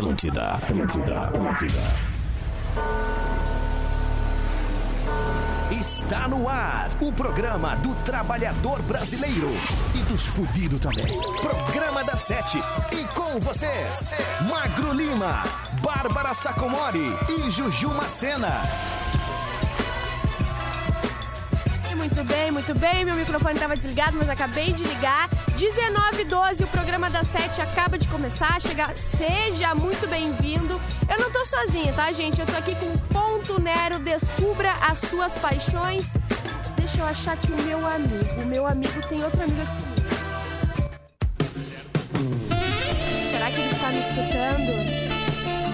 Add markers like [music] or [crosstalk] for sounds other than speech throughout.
Atlântida, Atlântida, Atlântida. Está no ar o programa do trabalhador brasileiro e dos fudidos também. Programa da Sete. E com vocês, Magro Lima, Bárbara Sacomori e Juju Macena. Muito bem, muito bem. Meu microfone estava desligado, mas acabei de ligar. 19h12, o programa da Sete acaba de começar. Chega, seja muito bem-vindo. Eu não tô sozinha, tá, gente? Eu tô aqui com o Ponto Nero. Descubra as suas paixões. Deixa eu achar que o meu amigo. O meu amigo tem outro amigo aqui. Será que ele está me escutando?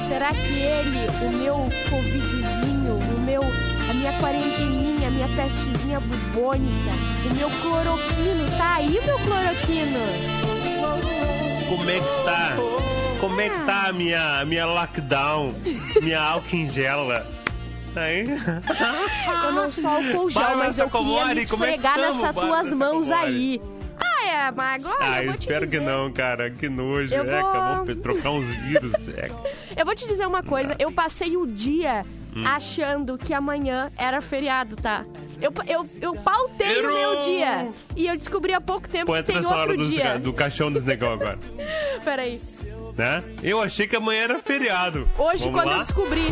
Será que ele, o meu covidzinho, o meu, a minha quarenteninha, a minha pestezinha bubônica, o meu cloroquino, tá aí, meu cloroquino? Como é que tá? Como é que tá a minha, minha lockdown? Minha álcool em gela? Aí? [laughs] Eu não sou álcool gel, Bárbara mas eu queria Sacomori, me como é que esfregar tamo, nessas Bárbara tuas mãos Sacomori? aí. Ah, é, mas agora Ah, eu espero que não, cara. Que nojo. Eu É, vou- acabou trocar uns vírus. É. [laughs] Eu vou te dizer uma coisa, eu passei o dia Hum. achando que amanhã era feriado, tá? Eu, eu, eu pautei o meu Errou! dia. E eu descobri há pouco tempo Põe que tem outro dos- dia. do caixão dos negão agora. [laughs] Peraí. Né? Eu achei que amanhã era feriado. Hoje, Vamos quando lá? eu descobri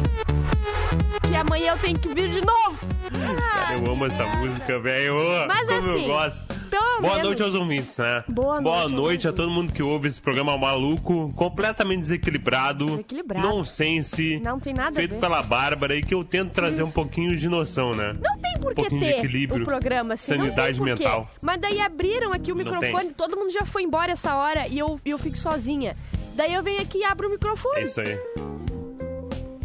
que amanhã eu tenho que vir de novo. Cara, eu amo essa música, velho. Mas Como assim, eu gosto. Boa menos. noite aos ouvintes, né? Boa noite aos noite a todo mundo que ouve esse programa maluco, completamente desequilibrado, Desequilibrado. nonsense, Não tem nada feito pela Bárbara e que eu tento trazer um pouquinho de noção, né? Não tem por Um que ter equilíbrio, o programa assim. sanidade mental. Mas daí abriram aqui o microfone, todo mundo já foi embora essa hora e eu, eu fico sozinha. Daí eu venho aqui e abro o microfone. É isso aí.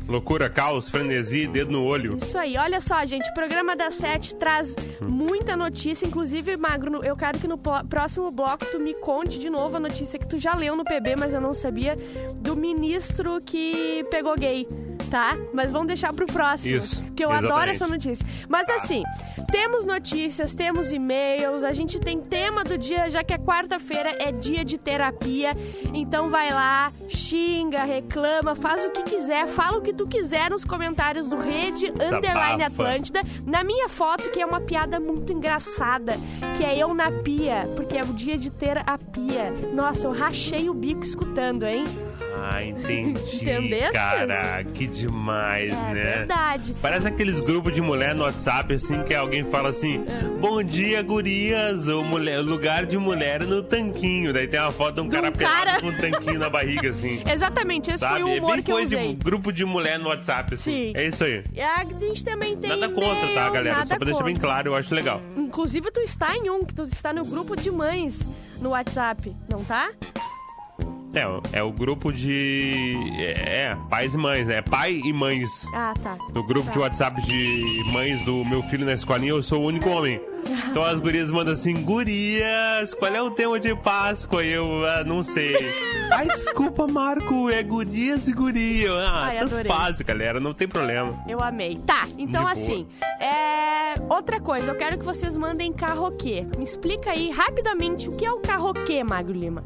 Loucura, caos, frenesi, dedo no olho. Isso aí, olha só, gente, o programa da Sete traz muita notícia, inclusive, Magro, eu quero que no próximo bloco tu me conte de novo a notícia que tu já leu no PB, mas eu não sabia, do ministro que pegou gay, tá? Mas vamos deixar pro próximo, Isso, porque eu adoro exatamente. essa notícia. Mas Tá. assim, temos notícias, temos e-mails, a gente tem tema do dia, já que é quarta-feira, é dia de terapia, então vai lá, xinga, reclama, faz o que quiser, fala o que tu quiser nos comentários do Rede Underline. Atlântida, na minha foto, que é uma piada muito engraçada, que é eu na pia, porque é o dia de ter a pia. Nossa, eu rachei o bico escutando, hein? Ah, entendi. Entendestes? Cara, que demais, É né? verdade. Parece aqueles grupos de mulher no WhatsApp, assim, que alguém fala assim: Bom dia, gurias, o mulher, lugar de mulher no tanquinho. Daí tem uma foto de um De um cara cara. com um tanquinho na barriga, assim. [laughs] Exatamente, esse Sabe? foi o é humor bem que eu coisa usei. de grupo de mulher no WhatsApp, assim. Sim. É isso aí. E A gente também tem Nada contra, tá, galera? Só pra deixar bem contra. claro, eu acho legal. Inclusive, tu está em um, que tu está no grupo de mães no WhatsApp, não tá? É, é o grupo de. É, pais e mães, né? Pai e mães. Ah, tá. No grupo Tá. de WhatsApp de mães do meu filho na escolinha, eu sou o único homem. Então as gurias mandam assim, gurias, qual é o tema de Páscoa? E eu, ah, não sei. [laughs] Ai, desculpa, Marco, é gurias e guria. Ah, Ai, tanto adorei. faz, galera, não tem problema. Eu amei. Tá, então De assim, é... outra coisa, eu quero que vocês mandem carroquê. Me explica aí rapidamente o que é o carroquê, Magro Lima.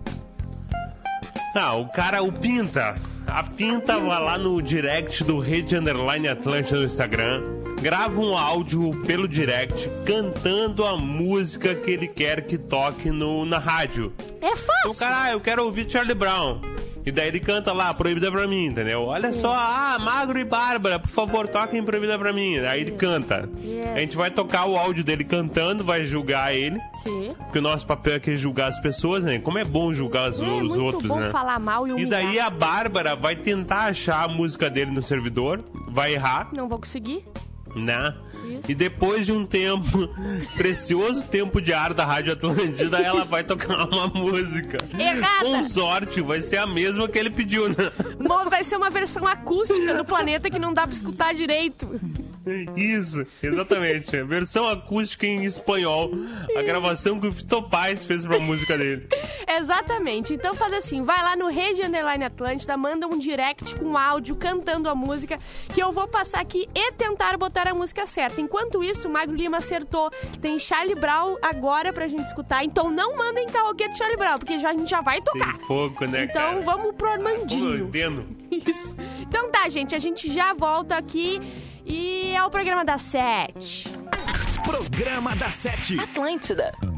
Ah, o cara, o Pinta. A Pinta vai lá no direct do Rede Underline Atlântica no Instagram, grava um áudio pelo direct cantando a música que ele quer que toque no, na rádio. É Então, fácil. cara, ah, eu quero ouvir Charlie Brown. E daí ele canta lá, Proibida pra mim, entendeu? Olha só, ah, Magro e Bárbara, por favor, toquem Proibida pra mim. Aí ele canta. Yes. A gente vai tocar o áudio dele cantando, vai julgar ele. Sim. Porque o nosso papel aqui é julgar as pessoas, né? Como é bom julgar os, É os outros, bom né? falar mal e E humilhar. daí a Bárbara vai tentar achar a música dele no servidor, vai errar, Não vou conseguir. Né? Isso. E depois de um tempo, [laughs] precioso tempo de ar da Rádio Atlântida, ela [laughs] vai tocar uma música. Errada. Com sorte, vai ser a mesma que ele pediu, né? Vai ser uma versão acústica do planeta que não dá pra escutar direito. Isso, exatamente. [laughs] Versão acústica em espanhol. A gravação que o Vitor Paz fez pra música dele. [laughs] Exatamente. Então faz assim, vai lá no Rede Underline Atlântida, manda um direct com áudio cantando a música, que eu vou passar aqui e tentar botar a música certa. Enquanto isso, o Magro Lima acertou. Tem Charlie Brown agora pra gente escutar. Então não mandem karaokê de Charlie Brown, porque já, a gente já vai tocar. Tem pouco, né, então cara? vamos pro Armandinho. Entendo. [laughs] Isso. Então tá, gente, a gente já volta aqui e é o programa da Sete. Programa da Sete. Atlântida.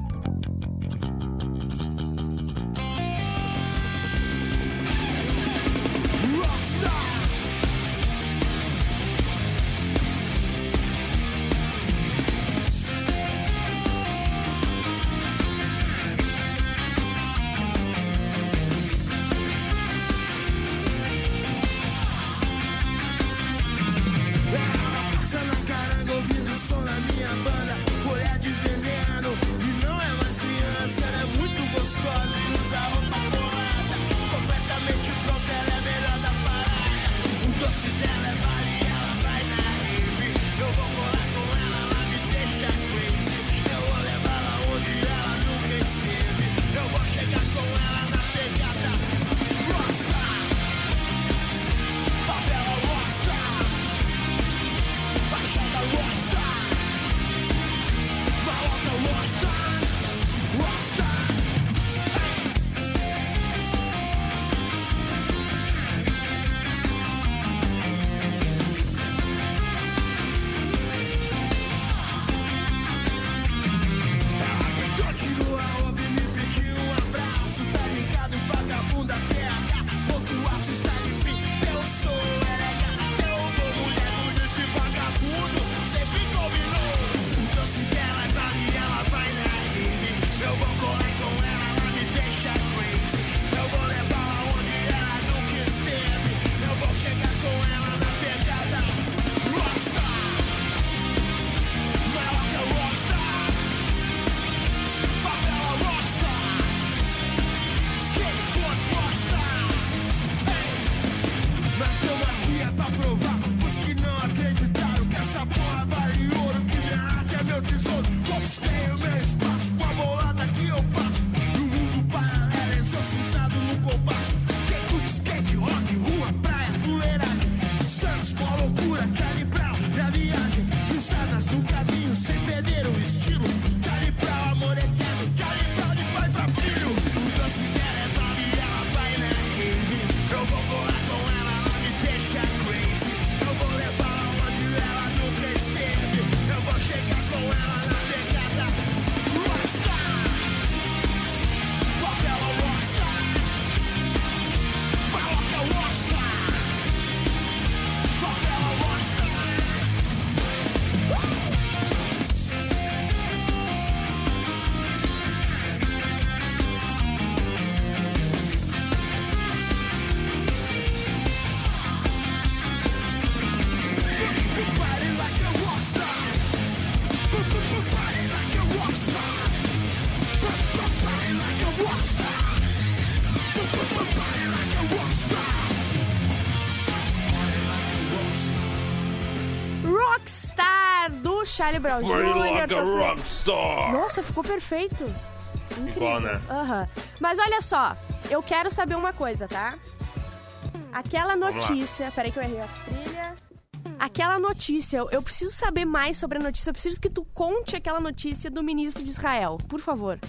Charlie Brown Jr. like. Nossa, ficou perfeito. Incrível. Igual, né? Aham. Mas olha só, eu quero saber uma coisa, tá? Aquela notícia. Peraí que eu errei a trilha. Aquela notícia, eu- eu preciso saber mais sobre a notícia. Eu preciso que tu conte aquela notícia do ministro de Israel, por favor.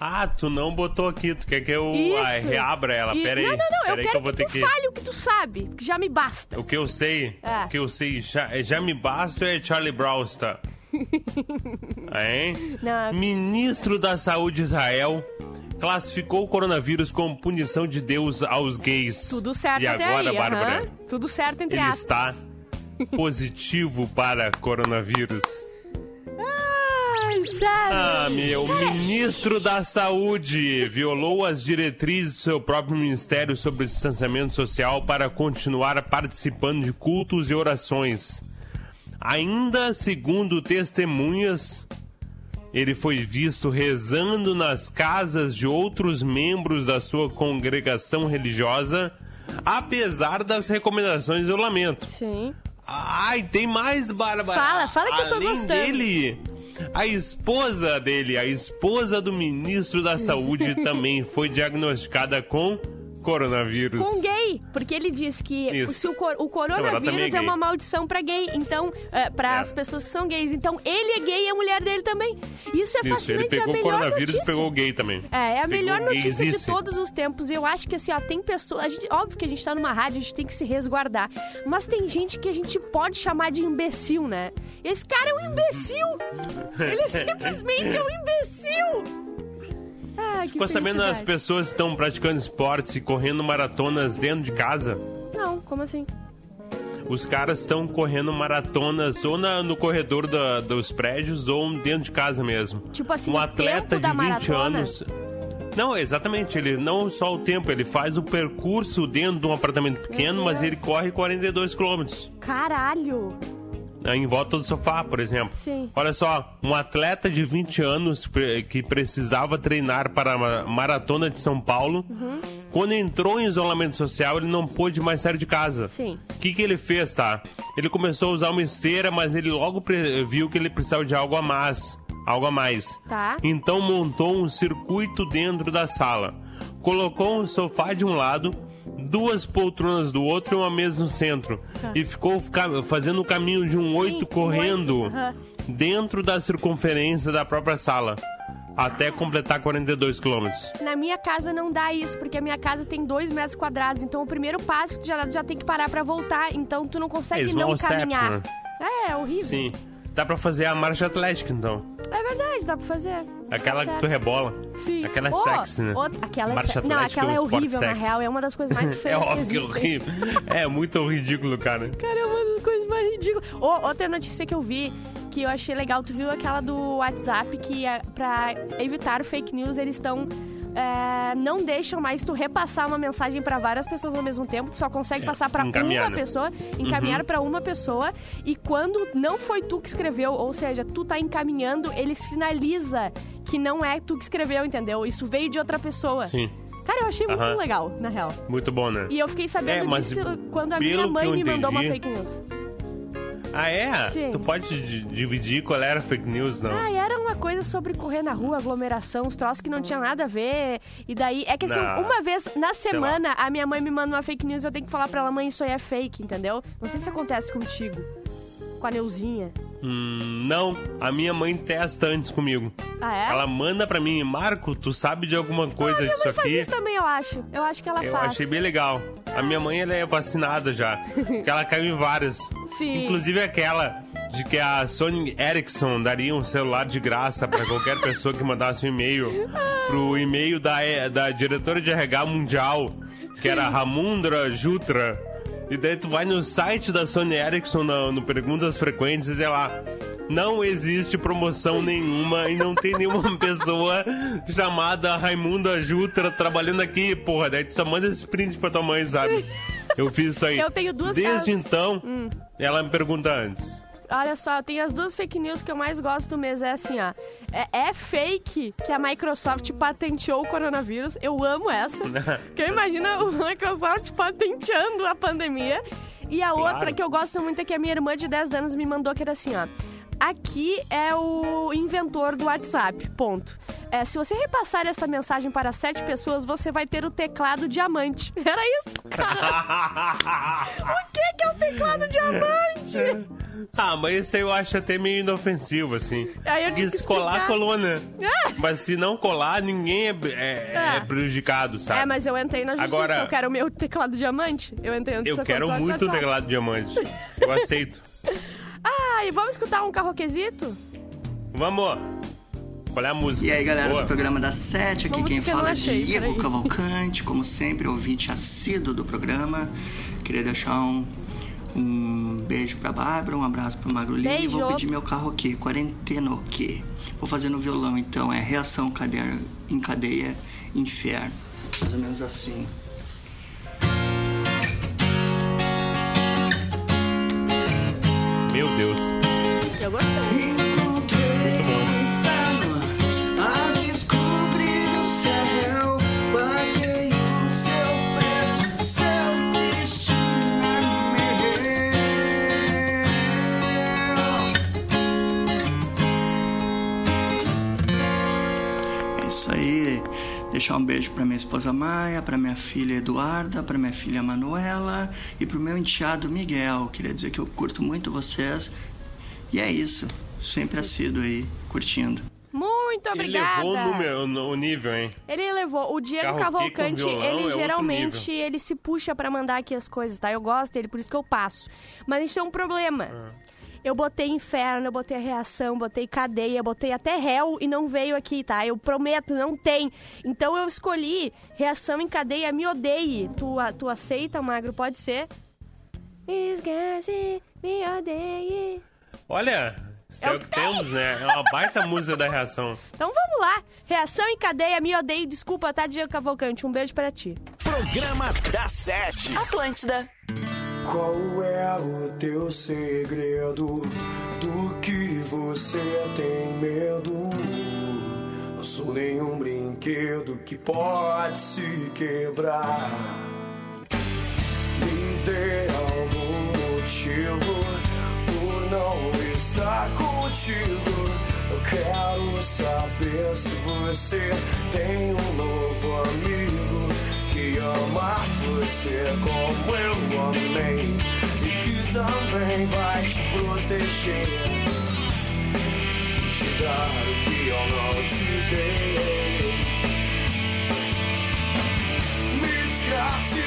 Ah, tu não botou aqui. Tu quer que eu ah, reabra ela? E- Pera aí. Não, não, não. Eu quero que eu vou que, ter tu que... fale o que tu sabe, que já me basta. O que eu sei, É. o que eu sei já, já me basta é Charlie Browster. [laughs] hein? Não. Ministro da Saúde de Israel classificou o coronavírus como punição de Deus aos gays. Tudo certo e até agora, aí, Bárbara, aham. Tudo certo entre ele aspas. está positivo para coronavírus. Ai, sério. Ah, meu, ministro da Saúde violou as diretrizes do seu próprio ministério sobre o distanciamento social para continuar participando de cultos e orações. Ainda segundo testemunhas, ele foi visto rezando nas casas de outros membros da sua congregação religiosa, apesar das recomendações de isolamento. Sim. Ai, tem mais, Bárbara. Fala, fala que eu tô Além gostando. dele, a esposa dele, a esposa do ministro da Saúde também foi diagnosticada com coronavírus. Com gay, porque ele diz que Isso. se o, cor- o coronavírus é é, uma maldição pra gay, então, é, para É. as pessoas que são gays. Então, ele é gay e a mulher dele também. Isso é Isso, fascinante, ele pegou é a o melhor coronavírus notícia. e pegou o gay também. É, é a Pegou melhor notícia de todos os tempos. Eu acho que assim, ó, tem pessoas. A gente, óbvio que a gente tá numa rádio, a gente tem que se resguardar. Mas tem gente que a gente pode chamar de imbecil, né? Esse cara é um imbecil! [laughs] Ele simplesmente é um imbecil! Ah, que Ficou sabendo as pessoas estão praticando esportes e correndo maratonas dentro de casa? Não, como assim? Os caras estão correndo maratonas ou na- no corredor da- dos prédios ou dentro de casa mesmo. Tipo assim, um atleta tempo da de 20 maratona? anos. Não, exatamente. Ele não só o tempo, ele faz o percurso dentro de um apartamento pequeno, mas ele corre 42 quilômetros. Caralho! Né, Em volta do sofá, por exemplo. Sim. Olha só, um atleta de 20 anos que precisava treinar para a ma- maratona de São Paulo, Uhum. quando entrou em isolamento social, ele não pôde mais sair de casa. Sim. O que, que ele fez, tá? Ele começou a usar uma esteira, mas ele logo viu que ele precisava de algo a mais. Algo a mais. Tá. Então montou um circuito dentro da sala. Colocou um sofá de um lado, duas poltronas do outro e uma mesa no centro. Tá. E ficou fazendo o caminho de um oito correndo oito, aham. dentro da circunferência da própria sala. Até completar 42 quilômetros. Na minha casa não dá isso, porque a minha casa tem dois metros quadrados. Então o primeiro passo que tu já dá, tu já tem que parar pra voltar. Então tu não consegue Eles não steps, caminhar. né? É, é horrível. Sim. Dá pra fazer a marcha atlética, então. É verdade, dá pra fazer. Aquela que tu rebola. Sim. Aquela é Oh, sexy, né? outra- aquela é Marcha se- Não, atlética aquela é horrível, na sexy. real. É uma das coisas mais [laughs] É feias que óbvio que é horrível. É muito ridículo, cara. Cara, é uma das coisas mais ridículas. Ô, outra notícia que eu vi, que eu achei legal, tu viu aquela do WhatsApp, que é, pra evitar fake news, eles estão... é, não deixam mais tu repassar uma mensagem pra várias pessoas ao mesmo tempo, tu só consegue É, passar pra encaminhar, uma pessoa, encaminhar pra uma pessoa, e quando não foi tu que escreveu, ou seja, tu tá encaminhando, ele sinaliza que não é tu que escreveu, entendeu? Isso veio de outra pessoa. Sim. Cara, eu achei muito Aham. legal, na real. Muito bom, né? E eu fiquei sabendo É, disso quando a minha mãe me mandou uma entendi- fake news. Ah, é? Sim. Tu pode di- dividir qual era a fake news, não? Ah, era uma coisa sobre correr na rua, aglomeração, os troços que não tinha nada a ver. E daí, é que assim, Não. uma vez na semana, a minha mãe me manda uma fake news e eu tenho que falar pra ela, mãe, isso aí é fake, entendeu? Não sei se acontece contigo. Com a Neuzinha. Hum, não. A minha mãe testa antes comigo. Ah, é? Ela manda pra mim, Marco, tu sabe de alguma coisa minha disso mãe faz aqui? isso também, eu acho. Eu acho que ela Eu faz. achei bem legal. A minha mãe, ela é vacinada já. [laughs] Porque ela caiu em várias. Sim. Inclusive aquela de que a Sony Ericsson daria um celular de graça pra [laughs] qualquer pessoa que mandasse um e-mail pro e-mail da, da diretora de RH mundial, que era Ramundra Jutra. E daí tu vai no site da Sony Ericsson no, no Perguntas Frequentes e tem lá. Não existe promoção nenhuma e não tem nenhuma [laughs] pessoa chamada Raimunda Jutra trabalhando aqui, porra. Daí tu só manda esse print pra tua mãe, sabe? Eu fiz isso aí. Eu tenho duas Desde caras- então, Hum. ela me pergunta antes. Olha só, tem as duas fake news que eu mais gosto mesmo. É assim, ó. É, é fake que a Microsoft patenteou o coronavírus. Eu amo essa. [laughs] Porque eu imagino o Microsoft patenteando a pandemia. E a Claro. outra que eu gosto muito é que a minha irmã de 10 anos me mandou que era assim, ó. Aqui é o inventor do WhatsApp, ponto. É, se você repassar essa mensagem para sete pessoas, você vai ter o teclado diamante. [laughs] Era isso, cara. [laughs] o que que é o teclado diamante? [laughs] Ah, mas isso aí eu acho até meio inofensivo, assim. Aí que se colar, explicar. colou, né? É. Mas se não colar, ninguém é, é- É. é prejudicado, sabe? É, mas eu entrei na justiça. Agora- Eu quero o meu teclado diamante. Eu entrei na Eu justiça quero muito o teclado diamante. Eu aceito. [laughs] Ah, e vamos escutar um carroquezito? Vamos! Qual é a música? E aí, galera Boa. do programa da Sete, aqui Vamos quem fala é Diego. Cavalcante, como sempre, ouvinte assíduo do programa. Queria deixar um, um beijo pra Bárbara, um abraço pro Magro Lima e vou pedir meu carro aqui, quarentena o quê? Vou fazer no violão então, é reação cadeia, em cadeia, inferno. Mais ou menos assim. Meu Deus. Eu gostei. Deixar um beijo para minha esposa Maia, para minha filha Eduarda, para minha filha Manuela e para o meu enteado Miguel. Queria dizer que eu curto muito vocês. E é isso. Sempre assíduo aí, curtindo. Muito Ele obrigada. levou o, número, o nível, hein? Ele levou. O Diego com Cavalcante, violão é ele outro geralmente ele se puxa pra mandar aqui as coisas, tá? Eu gosto dele, por isso que eu passo. Mas a gente tem um problema. Ah. Eu botei inferno, eu botei a reação, botei cadeia, botei até réu e não veio aqui, tá? Eu prometo, não tem. Então eu escolhi reação em cadeia, me odeie. Tu, a- tu aceita, Magro? Pode ser? Esquece, me odeie. Olha, É o que que tem. temos, né? É uma baita [laughs] música da reação. Então vamos lá. Reação em cadeia, me odeie. Desculpa, tá, Diego Cavalcante? Um beijo pra ti. Programa da Sete. Atlântida. Qual é o teu segredo? Do que você tem medo? Não sou nenhum brinquedo que pode se quebrar. Me dê algum motivo por não estar contigo. Eu quero saber se você tem um novo amigo que ama você como eu amei e que também vai te proteger. Te dar o que eu não te dei. Me desgrace,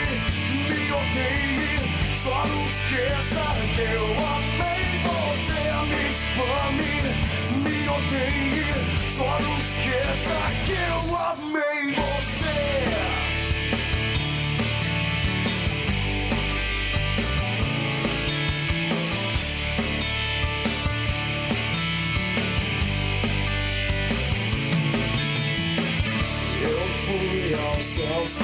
me odeie, só não esqueça que eu amei você. Me infame, me odeie, só não esqueça que eu amei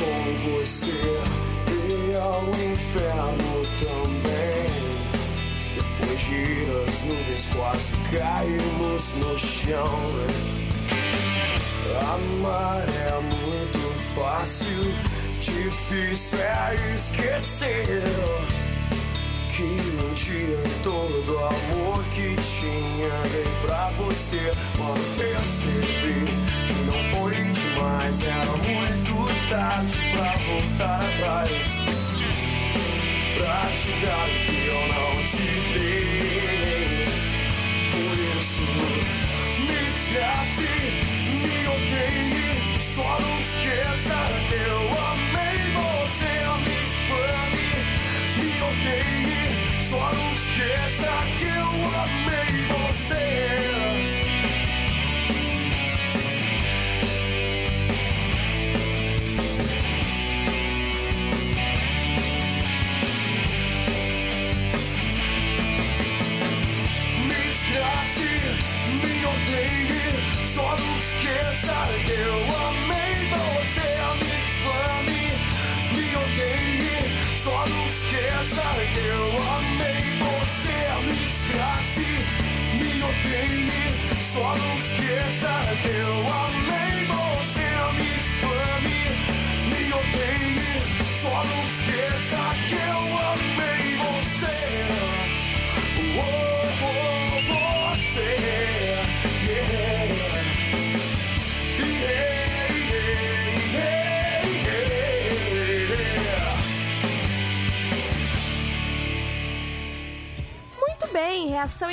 com você e ao inferno também. Depois de as nuvens quase caímos no chão. Amar é muito fácil, difícil é esquecer. Que um dia todo amor que tinha dei pra você Quando percebi que não foi demais Era muito tarde pra voltar atrás Pra te dar o que eu não te dei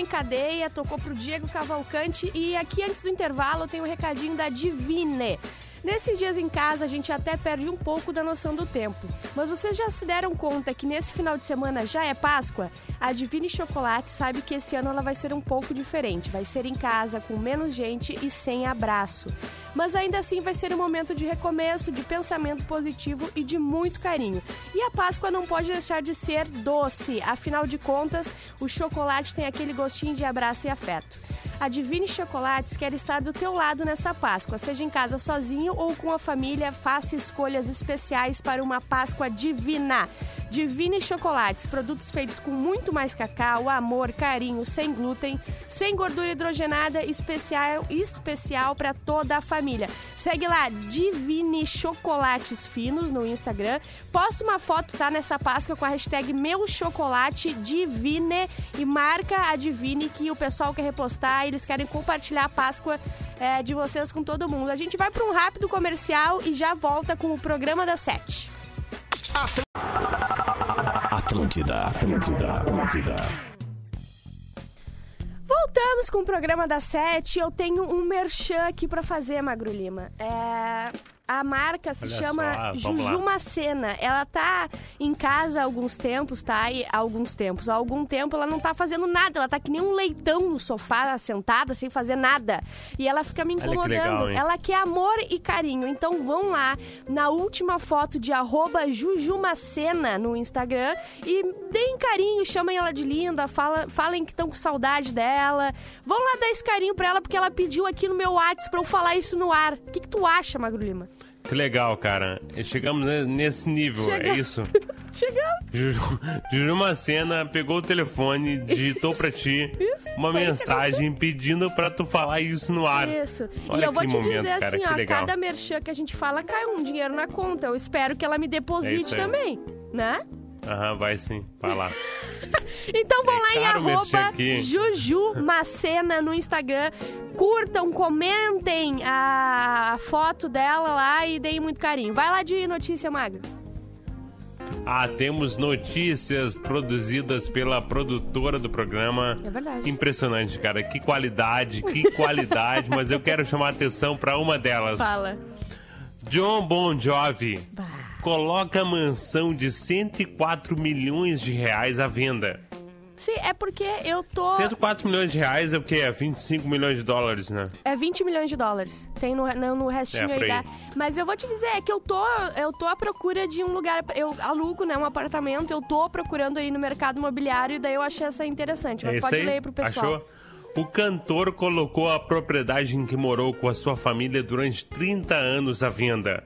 em cadeia, tocou pro Diego Cavalcante e aqui antes do intervalo tem um recadinho da Divine. Nesses dias em casa a gente até perde um pouco da noção do tempo. Mas vocês já se deram conta que nesse final de semana já é Páscoa? A Divine Chocolate sabe que esse ano ela vai ser um pouco diferente. Vai ser em casa, com menos gente e sem abraço. Mas ainda assim vai ser um momento de recomeço, de pensamento positivo e de muito carinho. E a Páscoa não pode deixar de ser doce. Afinal de contas, o chocolate tem aquele gostinho de abraço e afeto. A Divine Chocolates quer estar do teu lado nessa Páscoa, seja em casa sozinho ou com a família, faça escolhas especiais para uma Páscoa divina. Divine Chocolates, produtos feitos com muito mais cacau, amor, carinho, sem glúten, sem gordura hidrogenada, especial especial para toda a família. Segue lá Divine Chocolates Finos no Instagram. Posta uma foto tá nessa Páscoa com a hashtag meu chocolate divine e marca a Divine que o pessoal quer repostar eles querem compartilhar a Páscoa é, de vocês com todo mundo. A gente vai para um rápido comercial e já volta com o programa das sete. Atlântida, Atlântida, Atlântida. Voltamos com o programa das sete. Eu tenho um merchan aqui pra fazer, Magro Lima. É, A marca se Olha chama só, ah, vamos lá. Juju Macena. Ela tá em casa há alguns tempos, tá? E, há alguns tempos. Há algum tempo ela não tá fazendo nada. Ela tá que nem um leitão no sofá, sentada, sem fazer nada. E ela fica me Olha que incomodando. legal, ela quer amor e carinho. Então vão lá na última foto de arroba Jujumacena no Instagram e deem carinho, chamem ela de linda, fala, falem que estão com saudade dela. Vão lá dar esse carinho pra ela, porque ela pediu aqui no meu WhatsApp pra eu falar isso no ar. O que, que tu acha, Magro Lima? Que legal, cara. Chegamos ne- nesse nível, Chega- é isso. [laughs] Chegamos. Juju, Juju Macena pegou o telefone, digitou pra ti Isso, uma mensagem pedindo pra tu falar isso no ar. Isso. Olha e eu vou te momento, dizer cara, assim, ó, legal. cada merchan que a gente fala cai um dinheiro na conta. Eu espero que ela me É deposite aí. também, né? Aham, vai sim, vai lá. [laughs] Então vão É lá em arroba. Juju Macena no Instagram. Curtam, comentem a foto dela lá e deem muito carinho. Vai lá de notícia, Magra. Ah, temos notícias produzidas pela produtora do programa. É verdade. Impressionante, cara. Que qualidade, que [laughs] qualidade. mas eu quero chamar a atenção pra uma delas. Fala. John Bon Jovi Bah. Coloca mansão de 104 milhões de reais à venda. Sim, é porque eu tô... 104 milhões de reais é o quê? É 25 milhões de dólares, né? É 20 milhões de dólares. Tem no, no, no restinho É, aí da... Mas eu vou te dizer, é que eu tô, eu tô à procura de um lugar... Eu alugo, né, um apartamento. Eu tô procurando aí no mercado imobiliário e daí eu achei essa interessante. Mas é pode aí? ler aí pro pessoal. Achou? O cantor colocou a propriedade em que morou com a sua família durante 30 anos à venda.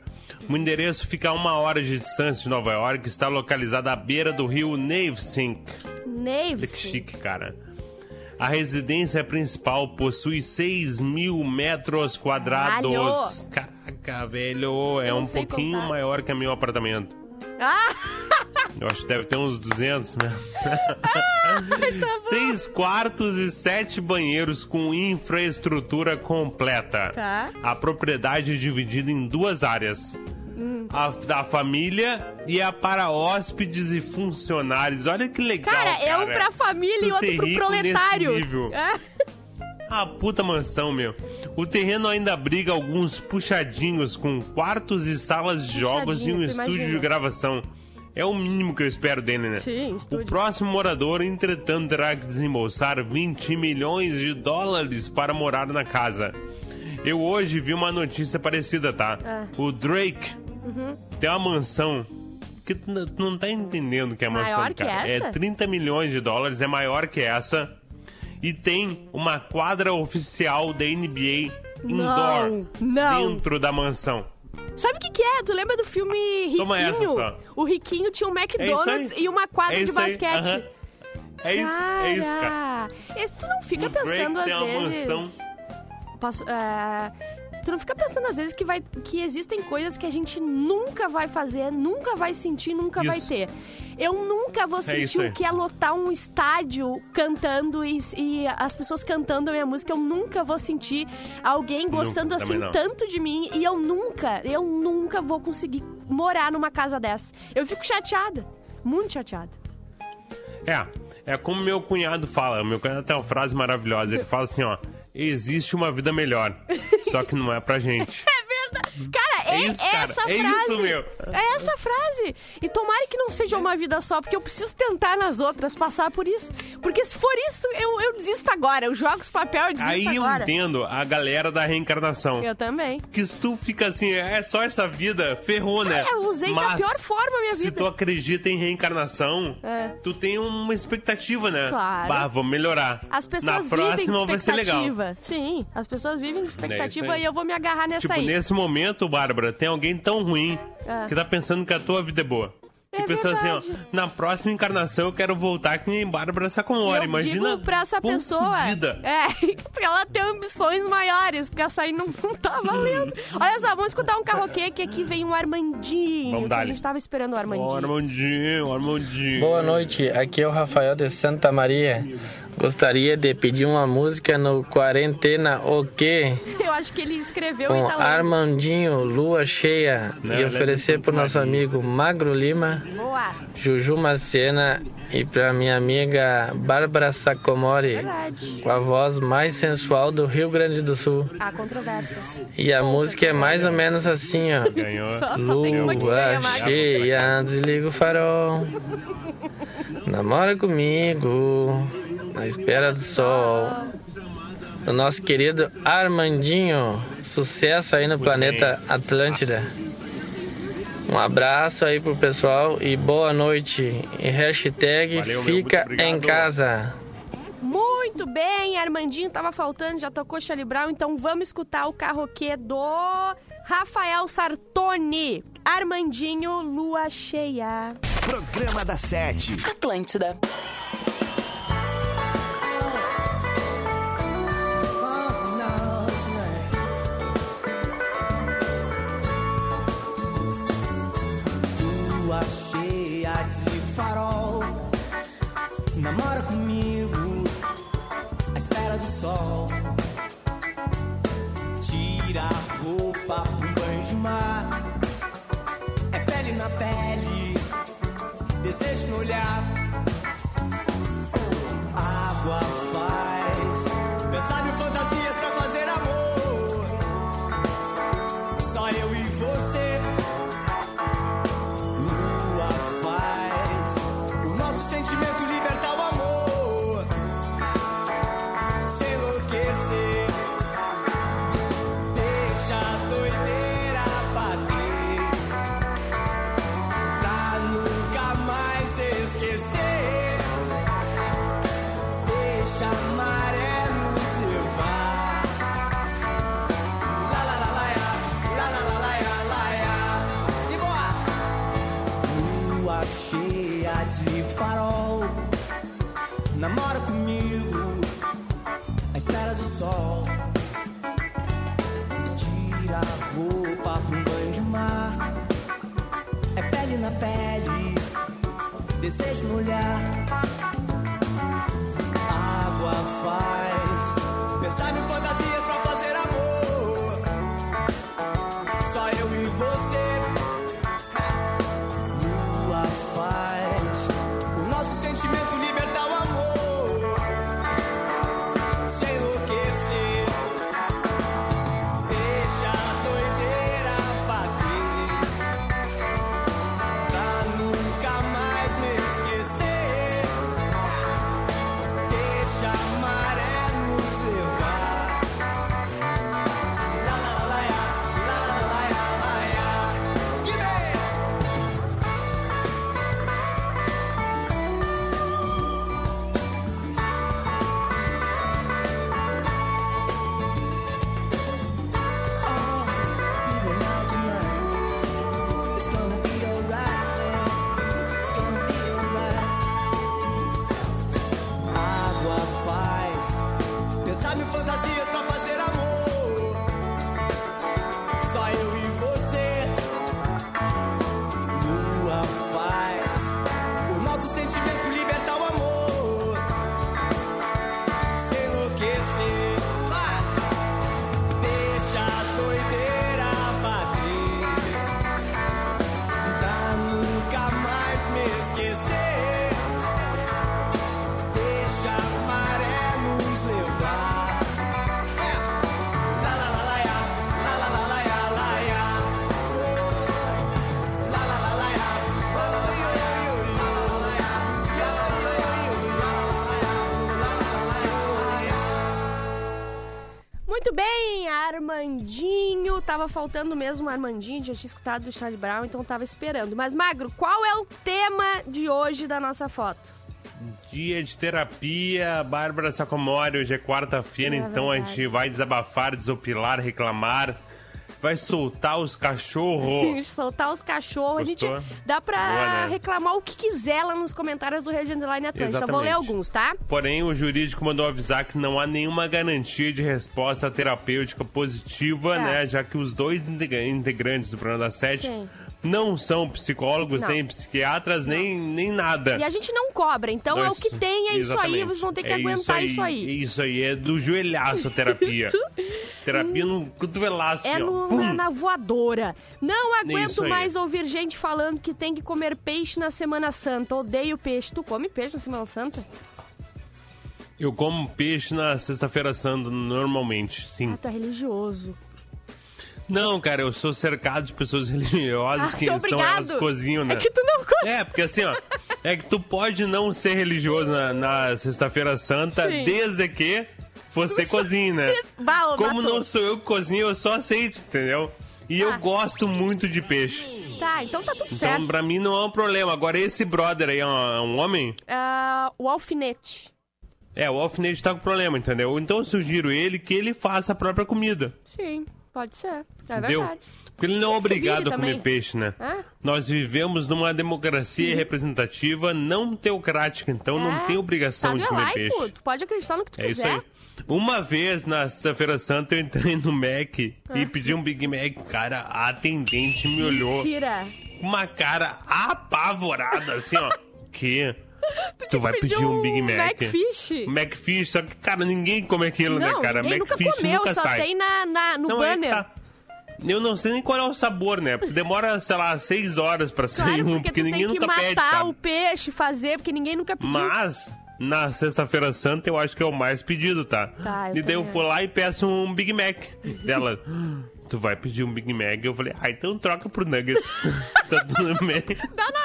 O endereço fica a uma hora de distância de Nova York e está localizado à beira do rio Navesink. Neves. que chique, cara. A residência principal possui 6 mil metros quadrados. Caraca, velho. É um pouquinho contar. maior que a meu apartamento. Ah! [laughs] Eu acho que deve ter uns 200 metros. [laughs] Tá Seis quartos e sete banheiros com infraestrutura completa. Tá. A propriedade é dividida em duas áreas. Hum. A da família e a para hóspedes e funcionários. Olha que legal, Cara, é um pra família Tu e outro pro proletário. nesse nível. É. A puta mansão, meu. O terreno ainda abriga alguns puxadinhos com quartos e salas de jogos e um estúdio imagina. de gravação. É o mínimo que eu espero dele, né? Sim, O estúdio. próximo morador, entretanto, terá que desembolsar 20 milhões de dólares para morar na casa. Eu hoje vi uma notícia parecida, tá? Ah. O Drake Uhum. tem uma mansão que tu não tá entendendo que é a mansão, Maior que cara. essa? É 30 milhões de dólares, é maior que essa. E tem uma quadra oficial da NBA indoor não. dentro da mansão. Sabe o que, que é? Tu lembra do filme Riquinho? Toma essa só. O Riquinho tinha um É McDonald's aí. e uma quadra É de basquete. aham. É isso, é isso, cara. Esse- Tu não fica O Drake pensando às tem uma vezes. mansão. Posso, é, Tu não fica pensando às vezes que, vai, que existem coisas que a gente nunca vai fazer, nunca vai sentir, nunca vai Isso. ter. Eu nunca vou sentir isso aí. o que é lotar um estádio cantando e, e as pessoas cantando a minha música. Eu nunca vou sentir alguém gostando Nunca, assim tanto de mim. E eu nunca, eu nunca vou conseguir morar numa casa dessa. Eu fico chateada. Muito chateada. É, é como meu cunhado fala. Meu cunhado tem uma frase maravilhosa. Ele fala assim, ó. Existe uma vida melhor, só que não é pra gente. [laughs] É verdade. Cara, é, É isso, cara. essa É frase. isso, meu. É essa frase. E tomara que não seja uma vida só, porque eu preciso tentar nas outras passar por isso. Porque se for isso, eu, eu desisto agora. Eu jogo os papel e desisto Aí eu agora. entendo a galera da reencarnação. Eu também. Que se tu fica assim, é só essa vida, ferrou, né? É, eu usei Mas, da pior forma a minha Se vida. tu acredita em reencarnação, É. tu tem uma expectativa, né? Claro. Bah, vamos melhorar. As pessoas Na vivem próxima vai ser legal. expectativa. Sim, as pessoas vivem de expectativa aí. e eu vou me agarrar nessa Tipo, aí. nesse momento, Bárbara, tem alguém tão ruim É. que tá pensando que a tua vida é boa. É e pensou assim, ó, na próxima encarnação eu quero voltar que nem Bárbara Sacomori. eu Imagina. digo pra essa pessoa. fodida. É, [laughs] pra ela ter ambições maiores, porque essa aí não, não tá valendo. Olha só, vamos escutar um carroquê que aqui vem um Armandinho. Vamos que dar a gente tava esperando o Armandinho. Ó, Armandinho, Armandinho. Boa noite, aqui é o Rafael de Santa Maria. Gostaria de pedir uma música no Quarentena O quê? [laughs] Eu acho que ele escreveu Com tá. Armandinho, Lua Cheia. Não, e é oferecer pro nosso amigo Magro Lima, Boa. Juju Macena e pra minha amiga Bárbara Sacomori. Verdade. Com a voz mais sensual do Rio Grande do Sul. Há controvérsias. E a música é mais ou menos assim, ó. Ganhou. Só, só Lua cheia, desliga o farol. Namora comigo, na espera do sol. O nosso querido Armandinho, sucesso aí no planeta Atlântida. Um abraço aí pro pessoal e boa noite. E hashtag Valeu, meu, fica muito obrigado. em casa. Muito bem, Armandinho tava faltando, já tocou Charlie Brown, então vamos escutar o carroquê do Rafael Sartoni. Armandinho, lua cheia. Programa da Sete. Atlântida. Lua cheia, desliga o farol. Namora comigo, Tava faltando mesmo o Armandinho, já tinha escutado do Charlie Brown, então tava esperando. Mas, Magro, qual é o tema de hoje da nossa foto? Dia de terapia, Bárbara Sacomori, hoje é quarta-feira, É então a verdade. gente vai desabafar, desopilar, reclamar. Vai soltar os cachorros. [laughs] Soltar os cachorros. A gente dá pra Boa, né? reclamar o que quiser lá nos comentários do Rede Underline Atlântica. Eu vou ler alguns, tá? Porém, o jurídico mandou avisar que não há nenhuma garantia de resposta terapêutica positiva, É. né? Já que os dois integra- integrantes do programa da Sete Sim. Não são psicólogos, Não. nem psiquiatras, nem, nem nada. E a gente não cobra, então é o que tem, é isso aí, Exatamente. vocês vão ter que É aguentar isso aí. Isso aí, é do joelhaço a terapia. [laughs] terapia no cotovelaço, É assim, no- na, na voadora. Não aguento Isso aí. mais ouvir gente falando que tem que comer peixe na Semana Santa. Odeio peixe. Tu come peixe na Semana Santa? Eu como peixe na sexta-feira santa, normalmente, sim. Ah, tu é religioso. Não, cara, eu sou cercado de pessoas religiosas Ah, que então são elas obrigado. cozinham, né? É que tu não come. É, porque assim, ó, é que tu pode não ser religioso na, na sexta-feira santa, Sim. desde que você cozinhe, né? Como matou. não sou eu que cozinho, eu só aceito, entendeu? E Ah. eu gosto muito de peixe. Tá, então tá tudo Então, certo. pra mim não é um problema. Agora, esse brother aí é um, é um homem? Ah, o alfinete. É, o alfinete tá com problema, entendeu? Então eu sugiro ele que ele faça a própria comida. Sim, pode ser. É entendeu? verdade. Porque ele não é obrigado a comer também. peixe, né? É? Nós vivemos numa democracia Uhum. representativa não teocrática, então não É, tem obrigação Estado de é comer laico, peixe. Tu pode acreditar no que tu É isso quiser. aí. Uma vez na sexta-feira santa eu entrei no Mac Ah. e pedi um Big Mac. Cara, a atendente me olhou Tira. com uma cara apavorada, assim, ó. [laughs] Que? [laughs] Tu, vai pediu pedir um Big Mac? Macfish? Macfish, só que, cara, ninguém come aquilo, Não, né, cara? ninguém nunca Macfish comeu, nunca só sai. tem na, na- no Não, é banner. tá. Eu não sei nem qual é o sabor, né? Porque demora, sei lá, seis horas pra sair Claro, um, porque, porque tu ninguém tem que nunca matar pede, o peixe, fazer, porque ninguém nunca pediu. Mas, na sexta-feira santa, eu acho que é o mais pedido, tá? Tá, e daí eu fui lá e peço um Big Mac. Dela, [gasps] tu vai pedir um Big Mac? Eu falei, ah, então troca por Nuggets. [laughs] tá tudo bem. Mesma!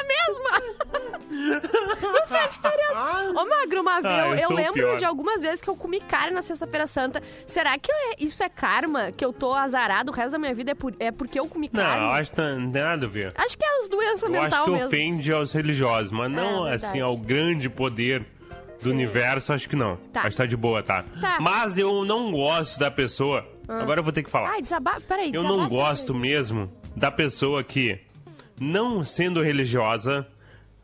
Não faz diferença. Ô, Magro, uma vez, Ah, eu eu, eu sou o lembro pior. de algumas vezes que eu comi carne na Sexta-feira Santa. Será que é- isso é karma? Que eu tô azarado o resto da minha vida é, por- é porque eu comi Não, carne? eu acho que não tem nada a ver. Acho que é as doenças Eu acho que mesmo. ofende aos religiosos, mas não, É, verdade. assim, ao grande poder do universo, acho que não. Tá. Acho que tá de boa, tá? Tá. Mas eu não gosto da pessoa. Agora eu vou ter que falar. Ai, desabafa. Peraí, Eu não gosto mesmo da pessoa que, não sendo religiosa,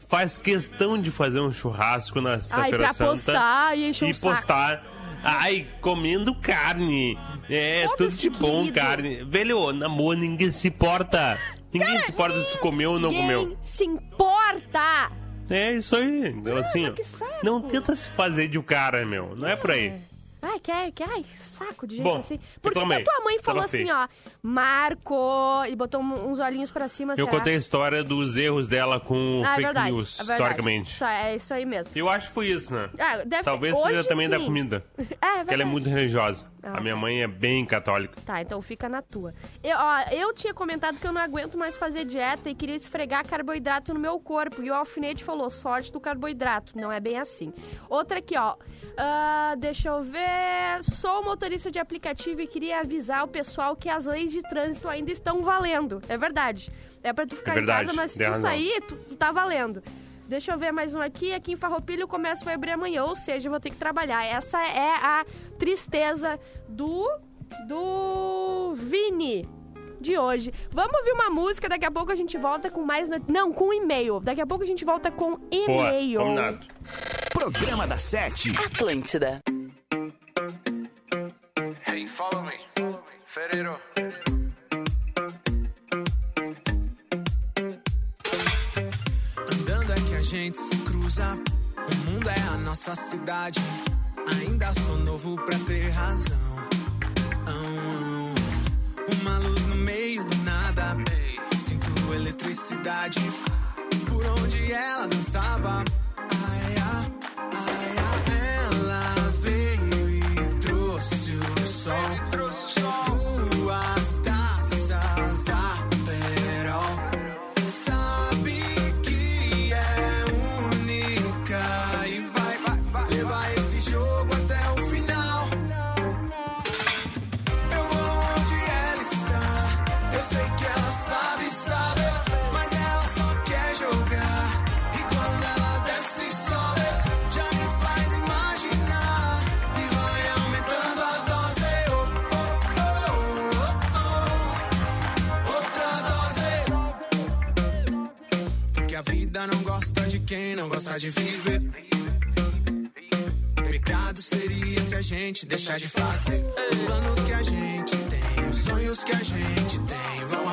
faz questão de fazer um churrasco na Sexta-feira Santa postar e e postar. Ai, comendo carne. É, Foda-se, tudo de bom, querido. carne. Velho, na boa, ninguém se importa. Ninguém se importa se tu comeu ou não Ninguém comeu. se importa! É isso aí. Então, assim, ó, não tenta se fazer de o cara, meu. Não é por aí. Ai, que, ai, que ai, saco de gente Bom, assim. Por que, a tua mãe falou Tava assim, ó, Marco, e botou um- uns olhinhos pra cima, Eu será? contei a história dos erros dela com Ah, é fake verdade, news, é verdade. historicamente. Isso, é isso aí mesmo. Eu acho que foi isso, né? Ah, deve- Talvez seja também da sim. comida. É, é Porque ela é verdade. muito religiosa. Ah. A minha mãe é bem católica. Tá, então fica na tua. Eu, ó, eu tinha comentado que eu não aguento mais fazer dieta e queria esfregar carboidrato no meu corpo. E o alfinete falou, sorte do carboidrato. Não é bem assim. Outra aqui, ó. Ah, deixa eu ver. Sou motorista de aplicativo e queria avisar o pessoal que as leis de trânsito ainda estão valendo. É verdade. É pra tu ficar É verdade, em casa, mas se tu sair, tu, tu tá valendo. Deixa eu ver mais um aqui. Aqui em Farroupilha o comércio vai abrir amanhã, ou seja, eu vou ter que trabalhar. Essa é a tristeza do do Vini de hoje. Vamos ouvir uma música, daqui a pouco a gente volta com mais not... não, com e-mail. Daqui a pouco a gente volta com Boa, e-mail. combinado. Programa da Sete. Atlântida. Hey, follow me. Ferreiro. Gente se cruza. O mundo é a nossa cidade. Ainda sou novo pra ter razão. Ão, ão. Uma luz no meio do nada. Sinto eletricidade. Por onde ela dançava. Ai, ai, ai. Ela veio e trouxe o sol. Gosta de viver. Pecado seria se a gente deixar de fazer os planos que a gente tem, os sonhos que a gente tem vão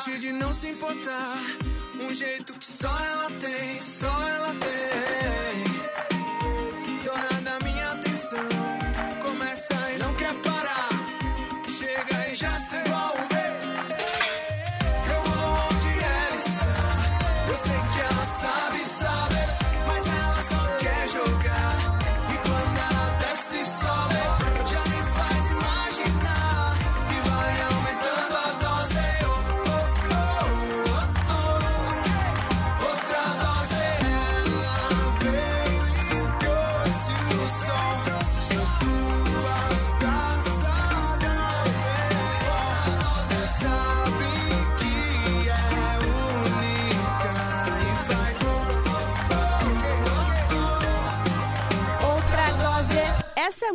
atitude não se importar. Um jeito que só ela tem, só ela tem.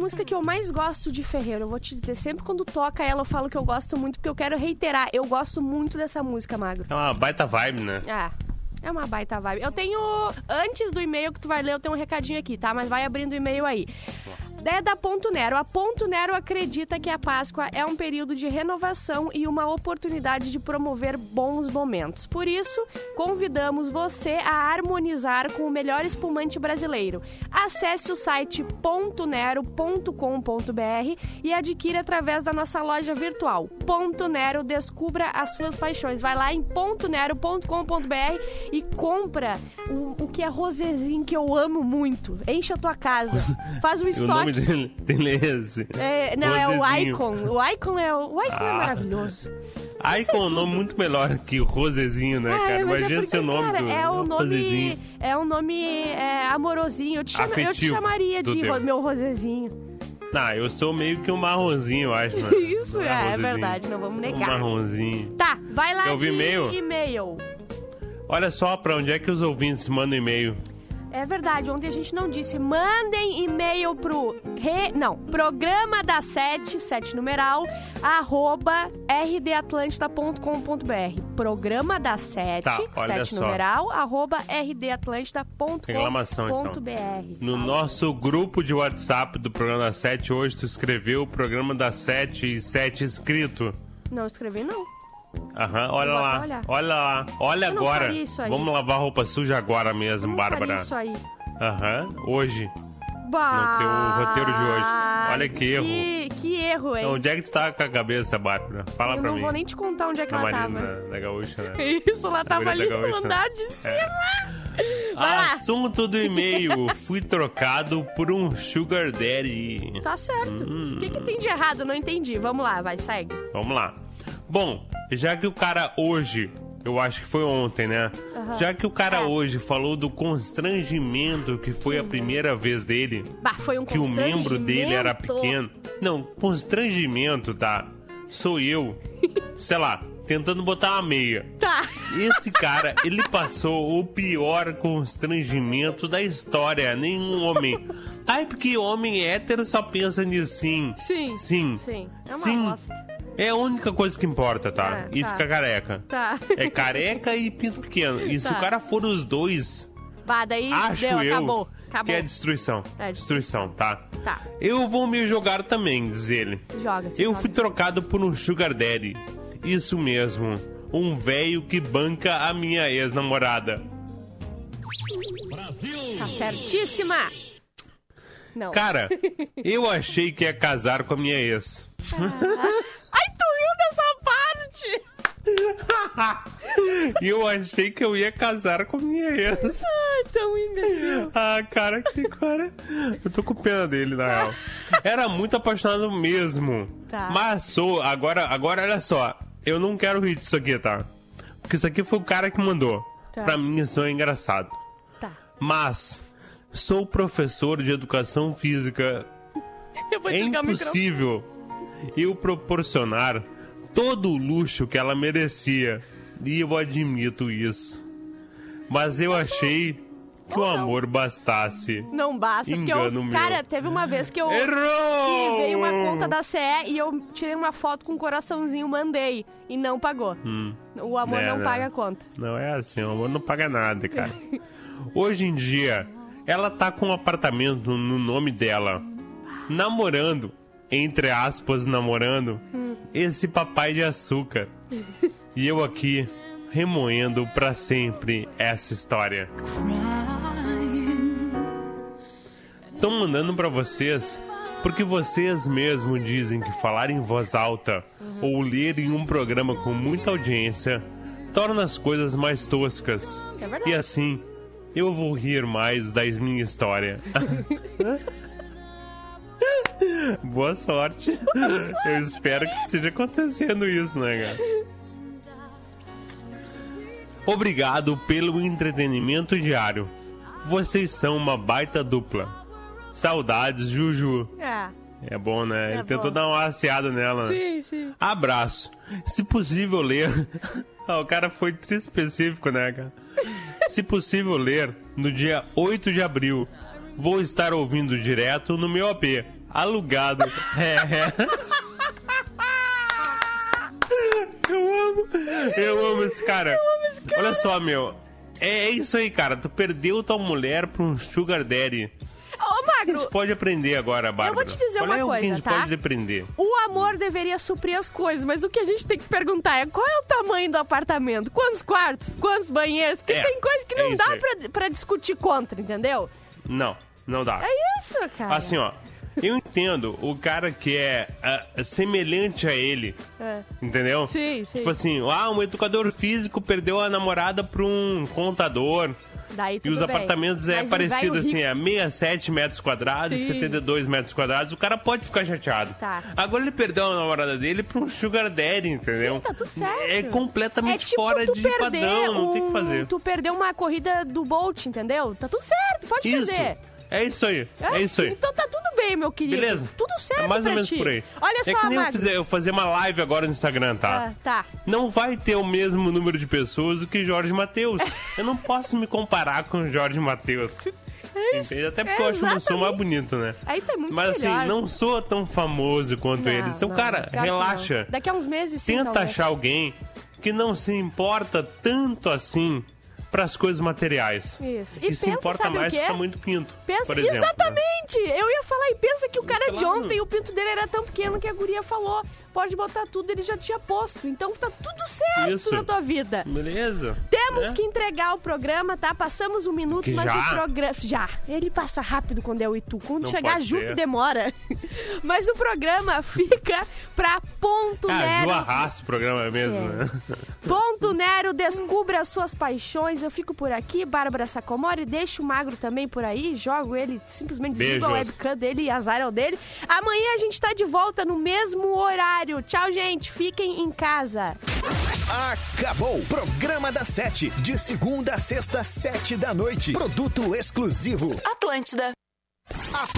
Música que eu mais gosto de Ferreiro. Eu vou te dizer, sempre quando toca ela, eu falo que eu gosto muito, porque eu quero reiterar. Eu gosto muito dessa música, Magro. É uma baita vibe, né? Ah, é uma baita vibe. Eu tenho. Antes do e-mail que tu vai ler, eu tenho um recadinho aqui, tá? Mas vai abrindo o e-mail aí. É da Ponto Nero. A Ponto Nero acredita que a Páscoa é um período de renovação e uma oportunidade de promover bons momentos. Por isso, convidamos você a harmonizar com o melhor espumante brasileiro. Acesse o site pontonero.com.br e adquira através da nossa loja virtual. Ponto Nero, descubra as suas paixões. Vai lá em pontonero.com.br e compra o, o que é rosezinho que eu amo muito. Enche a tua casa. [laughs] Faz um estoque. Dele, dele é esse. É, não, é o Rosezinho. Icon. O Icon é, o, Icon é Ah. maravilhoso. Icon é um nome muito melhor que o Rosezinho, né, É, cara? mas é Imagina porque, seu nome cara, do é um nome, Rosezinho. é um nome é, amorosinho. Eu te, chama- eu te chamaria de ro- meu rosezinho. Não, eu sou meio que um marronzinho, eu acho, né? [laughs] Isso, é, é rosezinho. verdade, não vamos Um negar. marronzinho. Tá, vai lá ouvir de e-mail? e-mail. Olha só pra onde é que os ouvintes mandam e-mail. É verdade, ontem a gente não disse. Mandem e-mail pro re... não, programa da sete, sete numeral, arroba rdatlântida.com.br. Programa da sete, Tá, sete só. numeral, arroba rdatlântida.com.br. Reclamação, então. No nosso grupo de WhatsApp do programa da 7, hoje tu escreveu o programa da 7 e 7 escrito. Não escrevi, não. Aham, olha lá. Olha lá. Olha Eu não agora. isso aí. Vamos lavar roupa suja agora mesmo, Não Bárbara. isso aí. Aham, hoje. Bah, teu roteiro de hoje. Olha que erro. Que, que erro, hein? Então, onde é que tu tá com a cabeça, Bárbara? Fala Eu pra não mim. vou nem te contar onde é que Na ela Marina, tava. da Gaúcha, né? [laughs] Isso, ela tava ali no Gaúcha, andar né? de cima. É. Vai lá. Assunto do e-mail. [laughs] Fui trocado por um sugar daddy. Tá certo. Hum. O que, que tem de errado? Não entendi. Vamos lá, vai, segue. Vamos lá. Bom, já que o cara hoje, eu acho que foi ontem, né? Aham. Já que o cara É. hoje falou do constrangimento que foi a primeira vez dele, Bah, foi um que o membro dele era pequeno. Não, constrangimento, tá? Sou eu, [laughs] sei lá, tentando botar uma meia. Tá. Esse cara, ele passou o pior constrangimento da história. Nenhum homem. [laughs] Ai, porque homem hétero só pensa nisso, sim. Sim. Sim. Sim. É uma Sim. bosta. É a única coisa que importa, tá? É, e tá. fica careca. Tá. É careca e pinto pequeno. E se Tá. o cara for os dois, Bah, daí acho deu, eu acabou. Acabou. que é destruição. É destruição, tá? Tá. Eu vou me jogar também, diz ele. Joga, se Eu joga. fui trocado por um sugar daddy. Isso mesmo. Um velho que banca a minha ex-namorada. Tá certíssima. Não. Cara, eu achei que ia casar com a minha ex. Ai, tu riu dessa parte? E [laughs] eu achei que eu ia casar com minha ex. Ai, tão imbecil. Ah, cara, que cara. Eu tô com pena dele, na real. Era muito apaixonado mesmo. Tá. Mas sou. Agora, agora, olha só. Eu não quero rir disso aqui, tá? Porque isso aqui foi o cara que mandou. Tá. Pra mim, isso é engraçado. Tá. Mas, sou professor de educação física. Eu vou É impossível eu proporcionar todo o luxo que ela merecia. E eu admito isso. Mas eu achei que o não. amor bastasse. Não basta, porque eu. Engano meu. Cara, teve uma vez que eu. Errou! veio uma conta da CE e eu tirei uma foto com um coraçãozinho, mandei. E não pagou. O amor É, não né? paga a conta. Não é assim, o amor não paga nada, cara. [laughs] Hoje em dia, ela tá com um apartamento no nome dela, namorando, entre aspas, namorando, esse papai de açúcar. E eu aqui, remoendo pra sempre essa história. Tô mandando pra vocês porque vocês mesmo dizem que falar em voz alta ou ler em um programa com muita audiência torna as coisas mais toscas. E assim, eu vou rir mais da minha história. [laughs] Boa sorte. Eu espero que esteja acontecendo isso, né, cara? Obrigado pelo entretenimento diário. Vocês são uma baita dupla. Saudades, Juju. É. É bom, né? Ele É tentou bom. dar uma aciada nela. né? Sim, sim. Abraço. Se possível ler. [laughs] Ah, o cara foi específico, né, cara? Se possível ler, no dia 8 de abril, vou estar ouvindo direto no meu AP. Alugado. [laughs] É, é. [laughs] Eu amo. Eu amo esse cara. Olha só, meu. É isso aí, cara. Tu perdeu tua mulher pra um sugar daddy. Ô, A Magro, gente pode aprender agora, Bárbara. te dizer Qual uma é o que a coisa, gente tá? pode aprender? o amor deveria suprir as coisas, mas o que a gente tem que perguntar é qual é o tamanho do apartamento? Quantos quartos? Quantos banheiros? Porque É, tem coisa que é não isso dá pra, pra discutir contra, entendeu? Não, não dá. É isso, cara. Assim, ó. Eu entendo o cara que é ah, semelhante a ele, É. entendeu? Sim, sim. Tipo assim, ah, um educador físico perdeu a namorada pra um contador. Daí E os bem. apartamentos é Mas parecido assim, é 67 metros quadrados, Sim. 72 metros quadrados. O cara pode ficar chateado. Tá. Agora ele perdeu a namorada dele pra um sugar daddy, entendeu? Sim, tá tudo certo. É completamente É tipo fora tu de padrão, não tem o que um- fazer. Tu perdeu uma corrida do Bolt, entendeu? Tá tudo certo, pode Isso. perder. É isso aí. É isso aí. Então tá tudo bem, meu querido. Beleza? Tudo certo É mais ou menos ti. por aí. Olha é só, que nem eu, fizer, eu fazer uma live agora no Instagram, tá? Ah, tá. Não vai ter o mesmo número de pessoas do que Jorge Matheus. [laughs] Eu não posso me comparar com o Jorge Matheus. [laughs] Entende? Até porque eu acho que eu sou mais bonito, né? Aí tá muito Mas assim, melhor. não sou tão famoso quanto Não, eles. Então, não, cara, relaxa. Daqui a uns meses sim, Tenta talvez. achar alguém que não se importa tanto assim pras coisas materiais. Isso. E E, se pensa, importa sabe o mais quê? ficar muito pinto. Pensa, por exemplo, né? exatamente! Eu ia falar, e pensa que o cara de Claro. ontem, o pinto dele era tão pequeno que a guria falou. Pode botar tudo, ele já tinha posto. Então tá tudo certo Isso. na tua vida. Beleza? Temos É? que entregar o programa, tá? Passamos um minuto, Que mas já? o programa. Já. Ele passa rápido quando é o Itu. Quando Não chegar junto, ser. demora. [laughs] mas o programa fica pra ponto Ah, Ju Nero. arrasta o programa mesmo, Sim. né? [laughs] Ponto Nero, descubra as suas paixões. Eu fico por aqui, Bárbara Sacomori. Deixa o Magro também por aí. Jogo ele, simplesmente desliga a webcam dele e azar é o dele. Amanhã a gente tá de volta no mesmo horário. Tchau, gente. Fiquem em casa. Acabou! Programa da Sete. De segunda a sexta, sete da noite. Produto exclusivo. Atlântida. Atlântida.